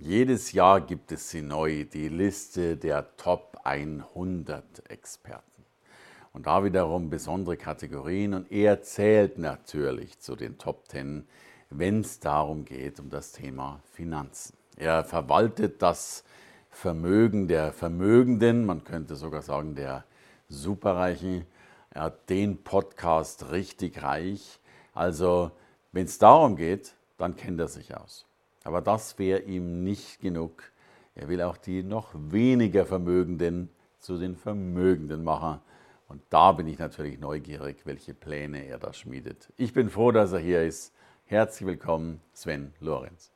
Jedes Jahr gibt es sie neu, die Liste der Top 100 Experten. Und da wiederum besondere Kategorien und er zählt natürlich zu den Top 10, wenn es darum geht, um das Thema Finanzen. Er verwaltet das Vermögen der Vermögenden, man könnte sogar sagen der Superreichen. Er hat den Podcast richtig reich. Also wenn es darum geht, dann kennt er sich aus. Aber das wäre ihm nicht genug. Er will auch die noch weniger Vermögenden zu den Vermögenden machen. Und da bin ich natürlich neugierig, welche Pläne er da schmiedet. Ich bin froh, dass er hier ist. Herzlich willkommen, Sven Lorenz.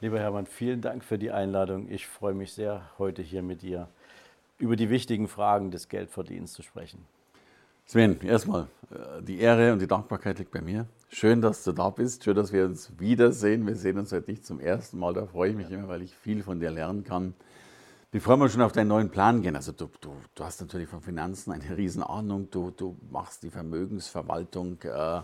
Lieber Hermann, vielen Dank für die Einladung. Ich freue mich sehr, heute hier mit dir über die wichtigen Fragen des Geldverdienens zu sprechen. Sven, erstmal, äh, die Ehre und die Dankbarkeit liegt bei mir. Schön, dass du da bist. Schön, dass wir uns wiedersehen. Wir sehen uns heute nicht zum ersten Mal. Da freue ich mich immer, weil ich viel von dir lernen kann. Bevor wir schon auf deinen neuen Plan gehen, also du, du, du hast natürlich von Finanzen eine Riesenahnung. Du, du machst die Vermögensverwaltung äh, äh,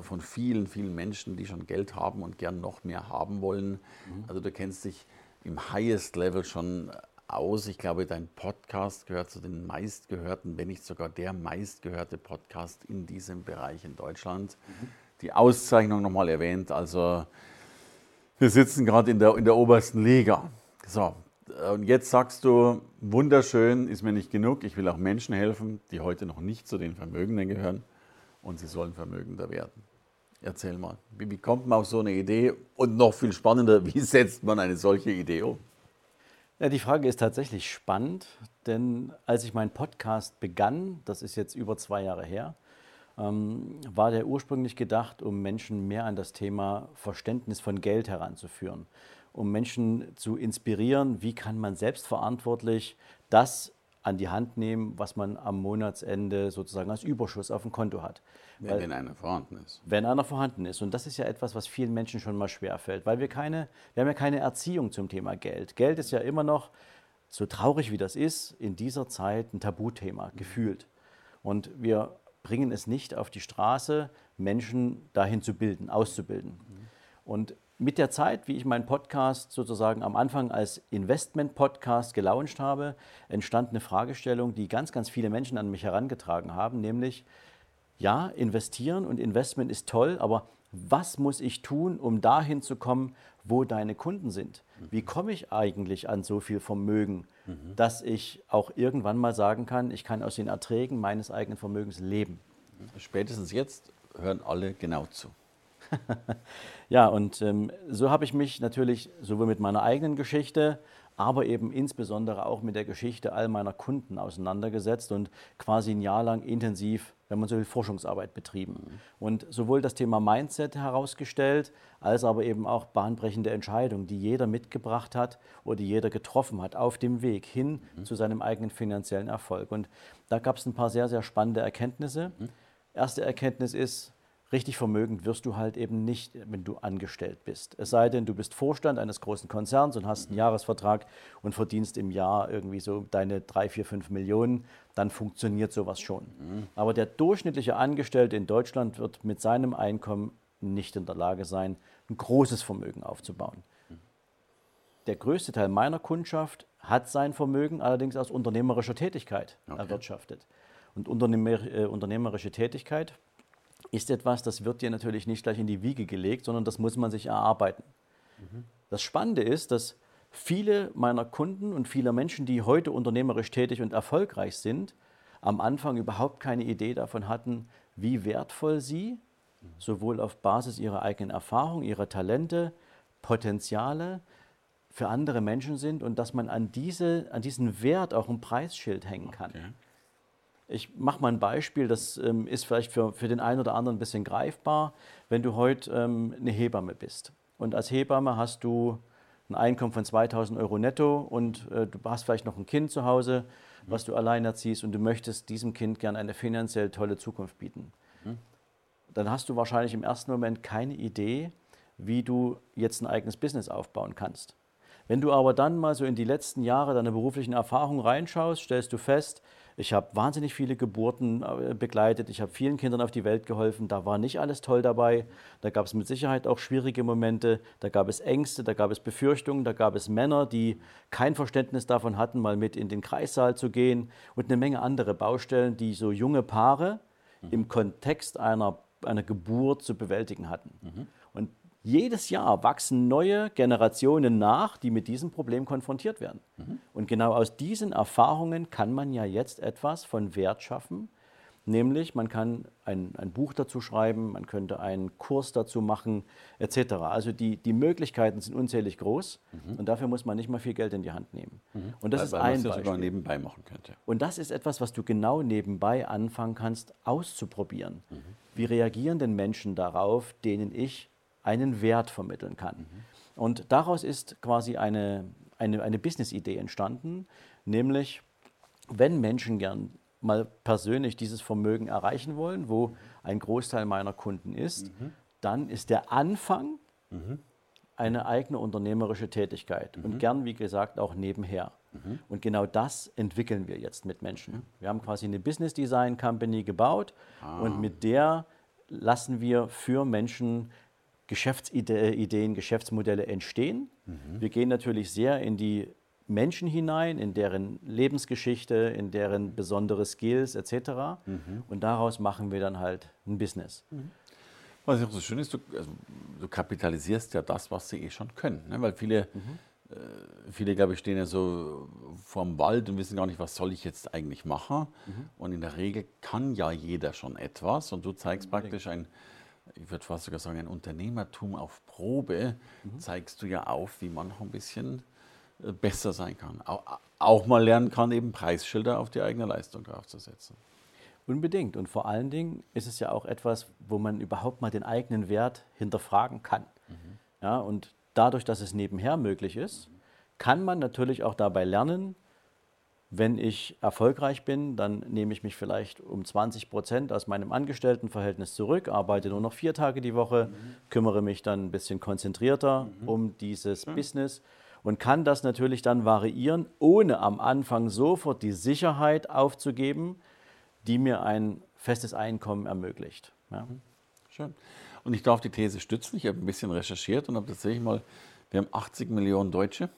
von vielen, vielen Menschen, die schon Geld haben und gern noch mehr haben wollen. Mhm. Also du kennst dich im Highest Level schon aus. Ich glaube, dein Podcast gehört zu den meistgehörten, wenn nicht sogar der meistgehörte Podcast in diesem Bereich in Deutschland. Mhm. Die Auszeichnung nochmal erwähnt. Also wir sitzen gerade in der, in der obersten Liga. So, und jetzt sagst du, wunderschön ist mir nicht genug. Ich will auch Menschen helfen, die heute noch nicht zu den Vermögenden gehören und sie sollen vermögender werden. Erzähl mal, wie, wie kommt man auf so eine Idee? Und noch viel spannender, wie setzt man eine solche Idee um? Ja, die Frage ist tatsächlich spannend, denn als ich meinen Podcast begann, das ist jetzt über zwei Jahre her, ähm, war der ursprünglich gedacht, um Menschen mehr an das Thema Verständnis von Geld heranzuführen, um Menschen zu inspirieren, wie kann man selbstverantwortlich das an die Hand nehmen, was man am Monatsende sozusagen als Überschuss auf dem Konto hat. Wenn, weil, wenn einer vorhanden ist. Wenn einer vorhanden ist. Und das ist ja etwas, was vielen Menschen schon mal schwerfällt, weil wir keine, wir haben ja keine Erziehung zum Thema Geld. Geld ist ja immer noch, so traurig wie das ist, in dieser Zeit ein Tabuthema, mhm. gefühlt. Und wir bringen es nicht auf die Straße, Menschen dahin zu bilden, auszubilden. Mhm. Und mit der Zeit, wie ich meinen Podcast sozusagen am Anfang als Investment-Podcast gelauncht habe, entstand eine Fragestellung, die ganz, ganz viele Menschen an mich herangetragen haben, nämlich, ja, investieren und Investment ist toll, aber was muss ich tun, um dahin zu kommen, wo deine Kunden sind? Wie komme ich eigentlich an so viel Vermögen, dass ich auch irgendwann mal sagen kann, ich kann aus den Erträgen meines eigenen Vermögens leben? Spätestens jetzt hören alle genau zu. ja, und ähm, so habe ich mich natürlich sowohl mit meiner eigenen Geschichte, aber eben insbesondere auch mit der Geschichte all meiner Kunden auseinandergesetzt und quasi ein Jahr lang intensiv, wenn man so will, Forschungsarbeit betrieben. Mhm. Und sowohl das Thema Mindset herausgestellt, als aber eben auch bahnbrechende Entscheidungen, die jeder mitgebracht hat oder die jeder getroffen hat auf dem Weg hin mhm. zu seinem eigenen finanziellen Erfolg. Und da gab es ein paar sehr, sehr spannende Erkenntnisse. Mhm. Erste Erkenntnis ist, richtig vermögend wirst du halt eben nicht, wenn du angestellt bist. Es sei denn, du bist Vorstand eines großen Konzerns und hast einen Jahresvertrag und verdienst im Jahr irgendwie so deine drei, vier, fünf Millionen, dann funktioniert sowas schon. Mhm. Aber der durchschnittliche Angestellte in Deutschland wird mit seinem Einkommen nicht in der Lage sein, ein großes Vermögen aufzubauen. Der größte Teil meiner Kundschaft hat sein Vermögen allerdings aus unternehmerischer Tätigkeit okay. erwirtschaftet. Und unternehmer, äh, unternehmerische Tätigkeit ist etwas, das wird dir natürlich nicht gleich in die Wiege gelegt, sondern das muss man sich erarbeiten. Mhm. Das Spannende ist, dass viele meiner Kunden und viele Menschen, die heute unternehmerisch tätig und erfolgreich sind, am Anfang überhaupt keine Idee davon hatten, wie wertvoll sie sowohl auf Basis ihrer eigenen Erfahrung, ihrer Talente, Potenziale für andere Menschen sind und dass man an, diese, an diesen Wert auch ein Preisschild hängen kann. Okay. Ich mache mal ein Beispiel, das ähm, ist vielleicht für, für den einen oder anderen ein bisschen greifbar. Wenn du heute ähm, eine Hebamme bist und als Hebamme hast du ein Einkommen von 2000 Euro netto und äh, du hast vielleicht noch ein Kind zu Hause, was du allein erziehst und du möchtest diesem Kind gerne eine finanziell tolle Zukunft bieten. Mhm. Dann hast du wahrscheinlich im ersten Moment keine Idee, wie du jetzt ein eigenes Business aufbauen kannst. Wenn du aber dann mal so in die letzten Jahre deiner beruflichen Erfahrung reinschaust, stellst du fest, ich habe wahnsinnig viele Geburten äh, begleitet, ich habe vielen Kindern auf die Welt geholfen, da war nicht alles toll dabei, da gab es mit Sicherheit auch schwierige Momente, da gab es Ängste, da gab es Befürchtungen, da gab es Männer, die kein Verständnis davon hatten, mal mit in den Kreissaal zu gehen und eine Menge andere Baustellen, die so junge Paare mhm. im Kontext einer, einer Geburt zu bewältigen hatten. Mhm. Jedes Jahr wachsen neue Generationen nach, die mit diesem Problem konfrontiert werden. Mhm. Und genau aus diesen Erfahrungen kann man ja jetzt etwas von Wert schaffen, nämlich man kann ein, ein Buch dazu schreiben, man könnte einen Kurs dazu machen, etc. Also die, die Möglichkeiten sind unzählig groß mhm. und dafür muss man nicht mal viel Geld in die Hand nehmen. Mhm. Und das weil, ist weil ein das sogar nebenbei machen könnte. Und das ist etwas, was du genau nebenbei anfangen kannst auszuprobieren. Mhm. Wie reagieren denn Menschen darauf, denen ich einen Wert vermitteln kann. Mhm. Und daraus ist quasi eine, eine, eine Business-Idee entstanden, nämlich wenn Menschen gern mal persönlich dieses Vermögen erreichen wollen, wo ein Großteil meiner Kunden ist, mhm. dann ist der Anfang mhm. eine eigene unternehmerische Tätigkeit und mhm. gern, wie gesagt, auch nebenher. Und genau das entwickeln wir jetzt mit Menschen. Wir haben quasi eine Business Design Company gebaut ah. und mit der lassen wir für Menschen Geschäftsideen, Geschäftsmodelle entstehen. Mhm. Wir gehen natürlich sehr in die Menschen hinein, in deren Lebensgeschichte, in deren besondere Skills etc. Mhm. Und daraus machen wir dann halt ein Business. Mhm. Was auch so schön ist, du, also, du, kapitalisierst ja das, was sie eh schon können. Ne? Weil viele, mhm. äh, viele, glaube ich, stehen ja so vorm Wald und wissen gar nicht, was soll ich jetzt eigentlich machen. Mhm. Und in der Regel kann ja jeder schon etwas. Und du zeigst praktisch ein ich würde fast sogar sagen, ein Unternehmertum auf Probe, mhm. zeigst du ja auf, wie man noch ein bisschen äh, besser sein kann. Auch, mal lernen kann, eben Preisschilder auf die eigene Leistung draufzusetzen. Unbedingt. Und vor allen Dingen ist es ja auch etwas, wo man überhaupt mal den eigenen Wert hinterfragen kann. Mhm. Ja, und dadurch, dass es nebenher möglich ist, kann man natürlich auch dabei lernen, wenn ich erfolgreich bin, dann nehme ich mich vielleicht um 20 Prozent aus meinem Angestelltenverhältnis zurück, arbeite nur noch vier Tage die Woche, mhm. kümmere mich dann ein bisschen konzentrierter mhm. um dieses mhm. Business und kann das natürlich dann variieren, ohne am Anfang sofort die Sicherheit aufzugeben, die mir ein festes Einkommen ermöglicht. Ja. Mhm. Schön. Und ich darf die These stützen. Ich habe ein bisschen recherchiert und habe tatsächlich mal, wir haben 80 Millionen Deutsche,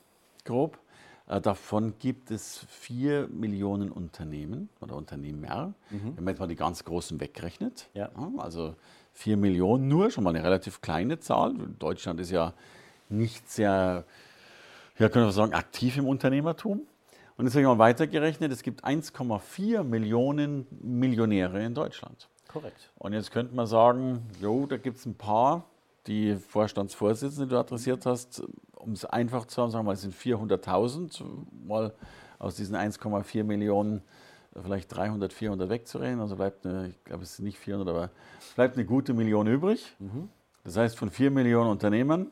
grob. Äh, davon gibt es vier Millionen Unternehmen oder Unternehmer. Mhm. Wenn man jetzt mal die ganz großen wegrechnet, ja. also vier Millionen nur, schon mal eine relativ kleine Zahl. Deutschland ist ja nicht sehr, ja, können wir sagen, aktiv im Unternehmertum. Und jetzt habe ich mal weitergerechnet, es gibt 1,4 Millionen Millionäre in Deutschland. Korrekt. Und jetzt könnte man sagen, jo, da gibt es ein paar, die Vorstandsvorsitzende, die du adressiert hast, um es einfach zu haben, sagen wir mal, es sind 400.000, mal aus diesen 1,4 Millionen vielleicht 300, 400 wegzurechnen. Also bleibt eine, ich glaube, es sind nicht 400, aber bleibt eine gute Million übrig. Mhm. Das heißt, von 4 Millionen Unternehmern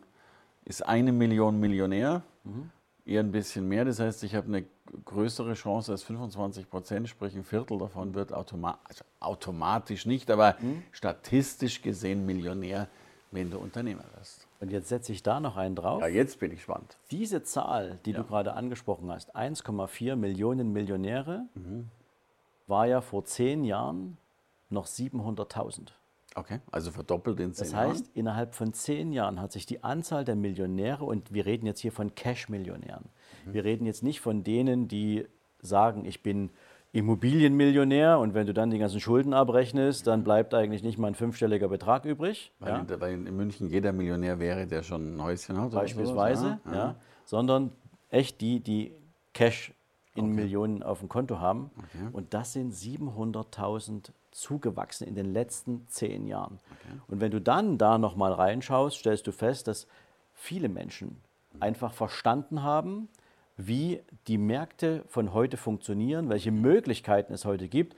ist eine Million Millionär, mhm. eher ein bisschen mehr. Das heißt, ich habe eine größere Chance als 25 Prozent, sprich ein Viertel davon wird automa also automatisch nicht, aber mhm. statistisch gesehen Millionär, wenn du Unternehmer wirst. Und jetzt setze ich da noch einen drauf. Ja, jetzt bin ich gespannt. Diese Zahl, die ja. du gerade angesprochen hast, 1,4 Millionen Millionäre, mhm. war ja vor zehn Jahren noch 700.000. Okay, also verdoppelt in zehn Jahren. Das heißt, innerhalb von zehn Jahren hat sich die Anzahl der Millionäre, und wir reden jetzt hier von Cash-Millionären, mhm. wir reden jetzt nicht von denen, die sagen, ich bin Immobilienmillionär und wenn du dann die ganzen Schulden abrechnest, dann bleibt eigentlich nicht mal ein fünfstelliger Betrag übrig. Weil, ja? in, weil in München jeder Millionär wäre, der schon ein Häuschen hat. Beispielsweise, ja, ja. sondern echt die, die Cash in okay. Millionen auf dem Konto haben. Okay. Und das sind 700.000 zugewachsen in den letzten zehn Jahren. Okay. Und wenn du dann da nochmal reinschaust, stellst du fest, dass viele Menschen einfach verstanden haben, wie die Märkte von heute funktionieren, welche Möglichkeiten es heute gibt.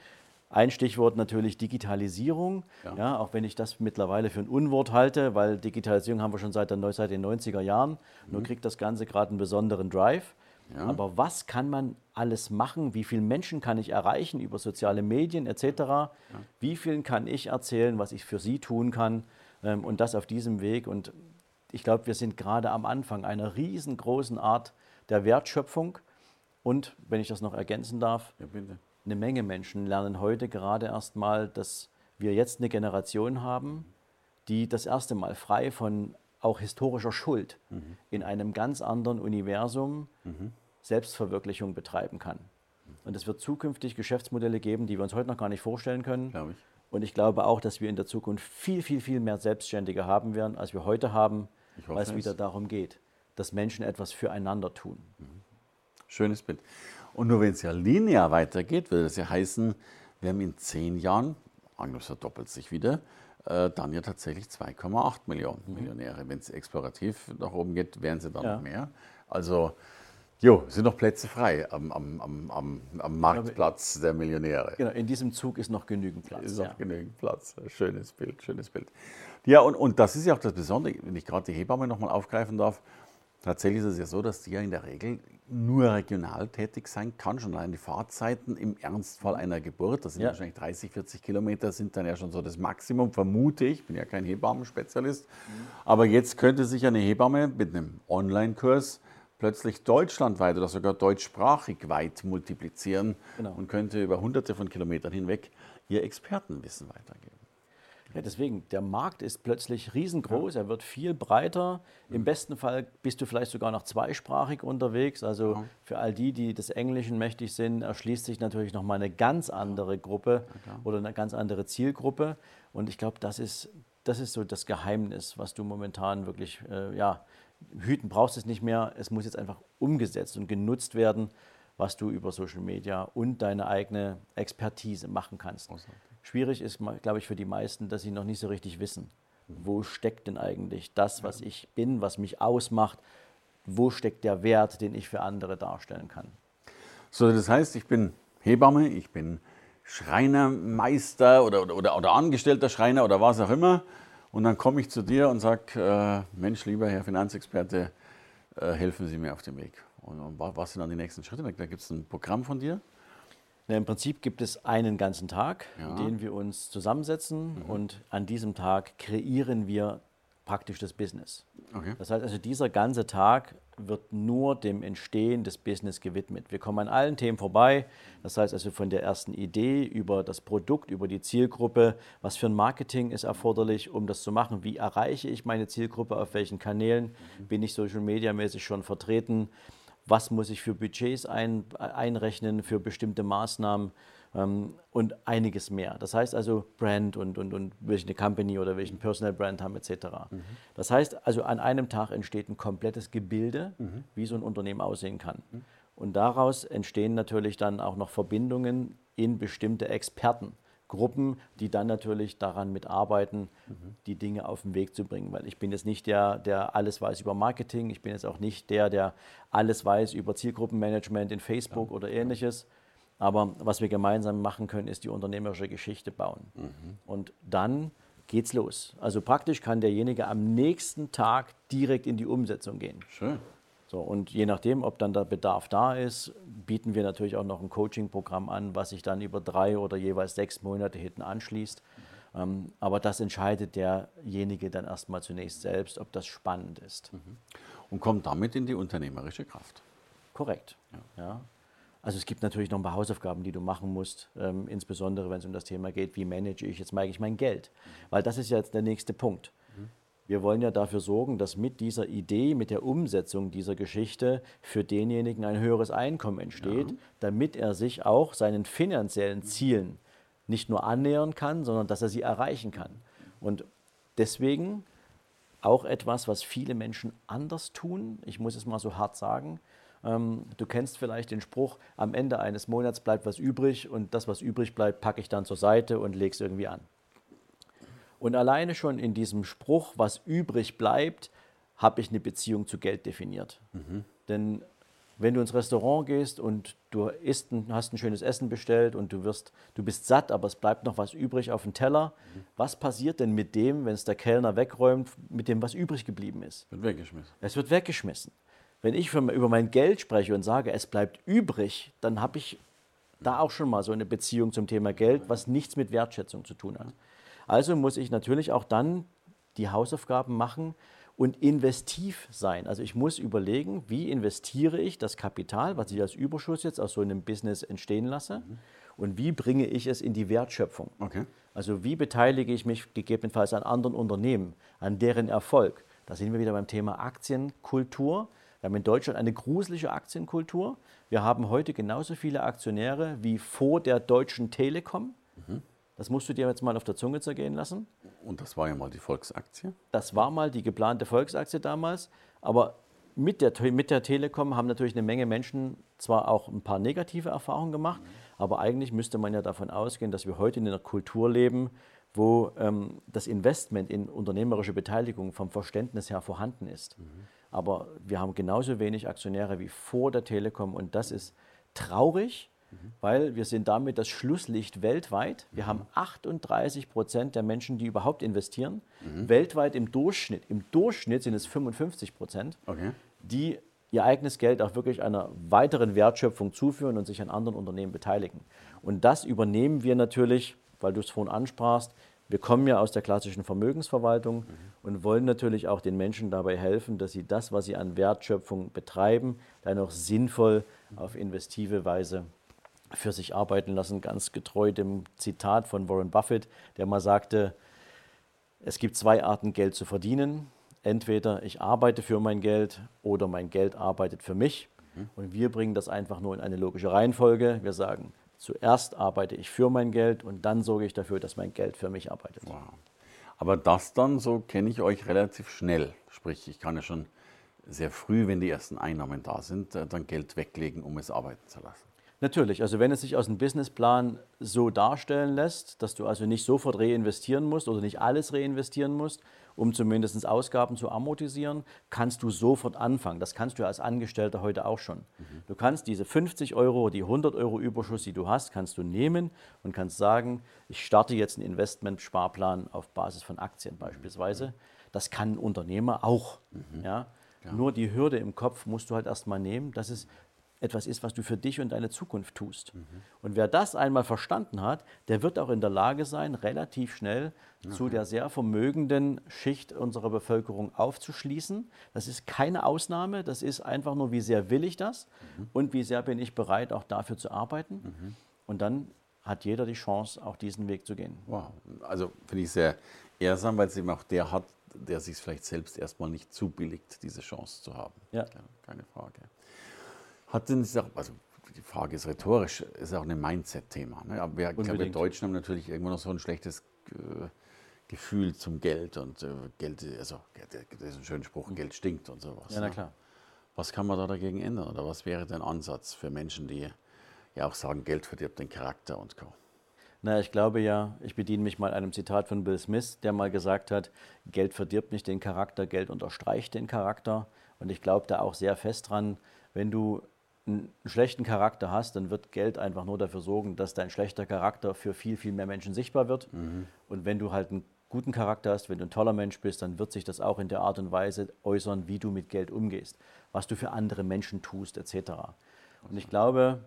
Ein Stichwort natürlich Digitalisierung, ja. ja. auch wenn ich das mittlerweile für ein Unwort halte, weil Digitalisierung haben wir schon seit, der, seit den 90er Jahren. Mhm. Nur kriegt das Ganze gerade einen besonderen Drive. Ja. Aber was kann man alles machen? Wie viele Menschen kann ich erreichen über soziale Medien etc.? Ja. Wie vielen kann ich erzählen, was ich für sie tun kann? Ähm, und das auf diesem Weg. Und ich glaube, wir sind gerade am Anfang einer riesengroßen Art der Wertschöpfung. Und wenn ich das noch ergänzen darf, ja, eine Menge Menschen lernen heute gerade erst mal, dass wir jetzt eine Generation haben, die das erste Mal frei von auch historischer Schuld mhm. in einem ganz anderen Universum mhm. Selbstverwirklichung betreiben kann. Und es wird zukünftig Geschäftsmodelle geben, die wir uns heute noch gar nicht vorstellen können. Ich. Und ich glaube auch, dass wir in der Zukunft viel, viel, viel mehr Selbstständige haben werden, als wir heute haben, weil es wieder darum geht, dass Menschen etwas füreinander tun. Mhm. Schönes Bild. Und nur wenn es ja linear weitergeht, würde das ja heißen, wir haben in zehn Jahren, angenommen verdoppelt sich wieder, äh, dann ja tatsächlich 2,8 Millionen mhm. Millionäre. Wenn es explorativ nach oben geht, wären sie dann ja. noch mehr. Also, jo, sind noch Plätze frei am, am, am, am, Marktplatz der Millionäre. Genau, in diesem Zug ist noch genügend Platz. Ist noch ja. genügend Platz. Schönes Bild, schönes Bild. Ja, und, und das ist ja auch das Besondere, wenn ich gerade die Hebamme nochmal aufgreifen darf. Tatsächlich ist es ja so, dass die ja in der Regel nur regional tätig sein kann, schon allein die Fahrzeiten im Ernstfall einer Geburt, das sind ja. wahrscheinlich 30, 40 Kilometer, sind dann ja schon so das Maximum, vermute ich, bin ja kein Hebammenspezialist, mhm. aber jetzt könnte sich eine Hebamme mit einem Online-Kurs plötzlich deutschlandweit oder sogar deutschsprachig weit multiplizieren genau. und könnte über hunderte von Kilometern hinweg ihr Expertenwissen weitergeben. Ja, deswegen, der Markt ist plötzlich riesengroß, ja. er wird viel breiter. Im besten Fall bist du vielleicht sogar noch zweisprachig unterwegs. Also ja. für all die, die des Englischen mächtig sind, erschließt sich natürlich nochmal eine ganz andere Gruppe oder eine ganz andere Zielgruppe. Und ich glaube, das ist, das ist so das Geheimnis, was du momentan wirklich, äh, ja, hüten brauchst es nicht mehr. Es muss jetzt einfach umgesetzt und genutzt werden, was du über Social Media und deine eigene Expertise machen kannst. Awesome. Schwierig ist, glaube ich, für die meisten, dass sie noch nicht so richtig wissen, wo steckt denn eigentlich das, was ich bin, was mich ausmacht, wo steckt der Wert, den ich für andere darstellen kann. So, das heißt, ich bin Hebamme, ich bin Schreinermeister oder, oder, oder, oder angestellter Schreiner oder was auch immer. Und dann komme ich zu dir und sage, äh, Mensch, lieber Herr Finanzexperte, äh, helfen Sie mir auf dem Weg. Und, und was sind dann die nächsten Schritte? Da gibt es ein Programm von dir. Na, Im Prinzip gibt es einen ganzen Tag, ja. in dem wir uns zusammensetzen mhm. und an diesem Tag kreieren wir praktisch das Business. Okay. Das heißt also, dieser ganze Tag wird nur dem Entstehen des Business gewidmet. Wir kommen an allen Themen vorbei. Das heißt also von der ersten Idee über das Produkt, über die Zielgruppe, was für ein Marketing ist erforderlich, um das zu machen, wie erreiche ich meine Zielgruppe, auf welchen Kanälen mhm. bin ich social media mäßig schon vertreten, was muss ich für Budgets ein, einrechnen für bestimmte Maßnahmen ähm, und einiges mehr. Das heißt also Brand und, und, und welche Company oder welchen Personal Brand haben etc. Mhm. Das heißt also an einem Tag entsteht ein komplettes Gebilde, mhm. wie so ein Unternehmen aussehen kann. Mhm. Und daraus entstehen natürlich dann auch noch Verbindungen in bestimmte Experten. Gruppen, die dann natürlich daran mitarbeiten, mhm. die Dinge auf den Weg zu bringen. Weil ich bin jetzt nicht der, der alles weiß über Marketing, ich bin jetzt auch nicht der, der alles weiß über Zielgruppenmanagement in Facebook ja. oder ähnliches. Aber was wir gemeinsam machen können, ist die unternehmerische Geschichte bauen. Mhm. Und dann geht's los. Also praktisch kann derjenige am nächsten Tag direkt in die Umsetzung gehen. Schön. So, und je nachdem, ob dann der Bedarf da ist, bieten wir natürlich auch noch ein Coaching-Programm an, was sich dann über drei oder jeweils sechs Monate hinten anschließt. Mhm. Ähm, aber das entscheidet derjenige dann erstmal zunächst selbst, ob das spannend ist. Mhm. Und kommt damit in die unternehmerische Kraft. Korrekt. Ja. ja. Also es gibt natürlich noch ein paar Hausaufgaben, die du machen musst, ähm, insbesondere wenn es um das Thema geht, wie manage ich jetzt eigentlich mein Geld? Weil das ist jetzt der nächste Punkt. Wir wollen ja dafür sorgen, dass mit dieser Idee, mit der Umsetzung dieser Geschichte für denjenigen ein höheres Einkommen entsteht, ja. damit er sich auch seinen finanziellen Zielen nicht nur annähern kann, sondern dass er sie erreichen kann. Und deswegen auch etwas, was viele Menschen anders tun. Ich muss es mal so hart sagen. Ähm, du kennst vielleicht den Spruch, am Ende eines Monats bleibt was übrig und das, was übrig bleibt, packe ich dann zur Seite und lege es irgendwie an. Und alleine schon in diesem Spruch, was übrig bleibt, habe ich eine Beziehung zu Geld definiert. Mhm. Denn wenn du ins Restaurant gehst und du isst, hast ein schönes Essen bestellt und du, wirst, du bist satt, aber es bleibt noch was übrig auf dem Teller, mhm. was passiert denn mit dem, wenn es der Kellner wegräumt, mit dem, was übrig geblieben ist? Wird weggeschmissen. Es wird weggeschmissen. Wenn ich für, über mein Geld spreche und sage, es bleibt übrig, dann habe ich da auch schon mal so eine Beziehung zum Thema Geld, was nichts mit Wertschätzung zu tun hat. Also muss ich natürlich auch dann die Hausaufgaben machen, und investiv sein. Also ich muss überlegen, wie investiere ich das Kapital, was ich als Überschuss jetzt aus so einem Business entstehen lasse, mhm. und wie bringe ich es in die Wertschöpfung. Okay. Also wie beteilige ich mich gegebenenfalls an anderen Unternehmen, an deren Erfolg. Da sind wir wieder beim Thema Aktienkultur. Wir haben in Deutschland eine gruselige Aktienkultur. Wir haben heute genauso viele Aktionäre wie vor der Deutschen Telekom. Das musst du dir jetzt mal auf der Zunge zergehen lassen. Und das war ja mal die Volksaktie? Das war mal die geplante Volksaktie damals. Aber mit der, mit der Telekom haben natürlich eine Menge Menschen zwar auch ein paar negative Erfahrungen gemacht, mhm. aber eigentlich müsste man ja davon ausgehen, dass wir heute in einer Kultur leben, wo ähm, das Investment in unternehmerische Beteiligung vom Verständnis her vorhanden ist. Mhm. Aber wir haben genauso wenig Aktionäre wie vor der Telekom und das ist traurig Mhm. Weil wir sind damit das Schlusslicht weltweit. Wir mhm. haben 38 Prozent der Menschen, die überhaupt investieren. Mhm. Weltweit im Durchschnitt, im Durchschnitt sind es 55 Prozent, okay. die ihr eigenes Geld auch wirklich einer weiteren Wertschöpfung zuführen und sich an anderen Unternehmen beteiligen. Und das übernehmen wir natürlich, weil du es vorhin ansprachst, wir kommen ja aus der klassischen Vermögensverwaltung mhm. und wollen natürlich auch den Menschen dabei helfen, dass sie das, was sie an Wertschöpfung betreiben, dann auch sinnvoll auf investive Weise für sich arbeiten lassen, ganz getreu dem Zitat von Warren Buffett, der mal sagte, es gibt zwei Arten, Geld zu verdienen. Entweder ich arbeite für mein Geld oder mein Geld arbeitet für mich. Mhm. Und wir bringen das einfach nur in eine logische Reihenfolge. Wir sagen, zuerst arbeite ich für mein Geld und dann sorge ich dafür, dass mein Geld für mich arbeitet. Wow. Aber das dann, so kenne ich euch relativ schnell. Sprich, ich kann ja schon sehr früh, wenn die ersten Einnahmen da sind, äh, dann Geld weglegen, um es arbeiten zu lassen. Natürlich, also wenn es sich aus dem Businessplan so darstellen lässt, dass du also nicht sofort reinvestieren musst oder nicht alles reinvestieren musst, um zumindest Ausgaben zu amortisieren, kannst du sofort anfangen. Das kannst du als Angestellter heute auch schon. Mhm. Du kannst diese 50 Euro, die 100 Euro Überschuss, die du hast, kannst du nehmen und kannst sagen, ich starte jetzt einen Investmentsparplan auf Basis von Aktien beispielsweise. Das kann ein Unternehmer auch. Mhm. Ja? Ja. Nur die Hürde im Kopf musst du halt erstmal nehmen, dass es etwas ist, was du für dich und deine Zukunft tust. Mhm. Und wer das einmal verstanden hat, der wird auch in der Lage sein, relativ schnell okay. zu der sehr vermögenden Schicht unserer Bevölkerung aufzuschließen. Das ist keine Ausnahme, das ist einfach nur, wie sehr will ich das mhm. und wie sehr bin ich bereit, auch dafür zu arbeiten. Mhm. Und dann hat jeder die Chance, auch diesen Weg zu gehen. Wow, also finde ich sehr ehrsam, weil es eben auch der hat, der sich vielleicht selbst erstmal nicht zubilligt, diese Chance zu haben. Ja. Keine Frage. Hat denn, also die Frage ist rhetorisch, ist auch ein Mindset-Thema. Ne? Aber wir, glaube, wir Deutschen haben natürlich irgendwo noch so ein schlechtes äh, Gefühl zum Geld und äh, Geld, also das ist ein schöner Spruch, Geld stinkt und sowas. Ja, na ne? klar. Was kann man da dagegen ändern oder was wäre dein Ansatz für Menschen, die ja auch sagen, Geld verdirbt den Charakter und Co.? Na, ich glaube ja, ich bediene mich mal einem Zitat von Bill Smith, der mal gesagt hat, Geld verdirbt nicht den Charakter, Geld unterstreicht den Charakter. Und ich glaube da auch sehr fest dran, wenn du einen schlechten Charakter hast, dann wird Geld einfach nur dafür sorgen, dass dein schlechter Charakter für viel, viel mehr Menschen sichtbar wird. Mhm. Und wenn du halt einen guten Charakter hast, wenn du ein toller Mensch bist, dann wird sich das auch in der Art und Weise äußern, wie du mit Geld umgehst, was du für andere Menschen tust, etc. Und ich glaube,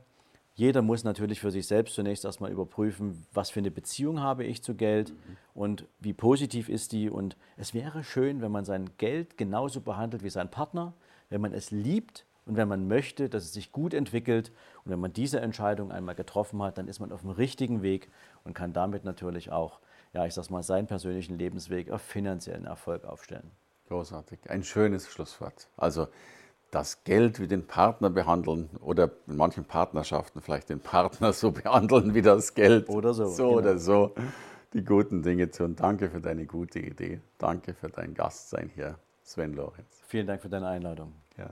jeder muss natürlich für sich selbst zunächst erstmal überprüfen, was für eine Beziehung habe ich zu Geld mhm. und wie positiv ist die. Und es wäre schön, wenn man sein Geld genauso behandelt wie sein Partner, wenn man es liebt und wenn man möchte, dass es sich gut entwickelt und wenn man diese Entscheidung einmal getroffen hat, dann ist man auf dem richtigen Weg und kann damit natürlich auch, ja, ich sag's mal, seinen persönlichen Lebensweg auf finanziellen Erfolg aufstellen. Großartig. Ein schönes Schlusswort. Also das Geld wie den Partner behandeln oder in manchen Partnerschaften vielleicht den Partner so behandeln wie das Geld. Oder so. So genau. oder so. Die guten Dinge tun. Danke für deine gute Idee. Danke für dein Gastsein hier, Sven Lorenz. Vielen Dank für deine Einladung. Ja.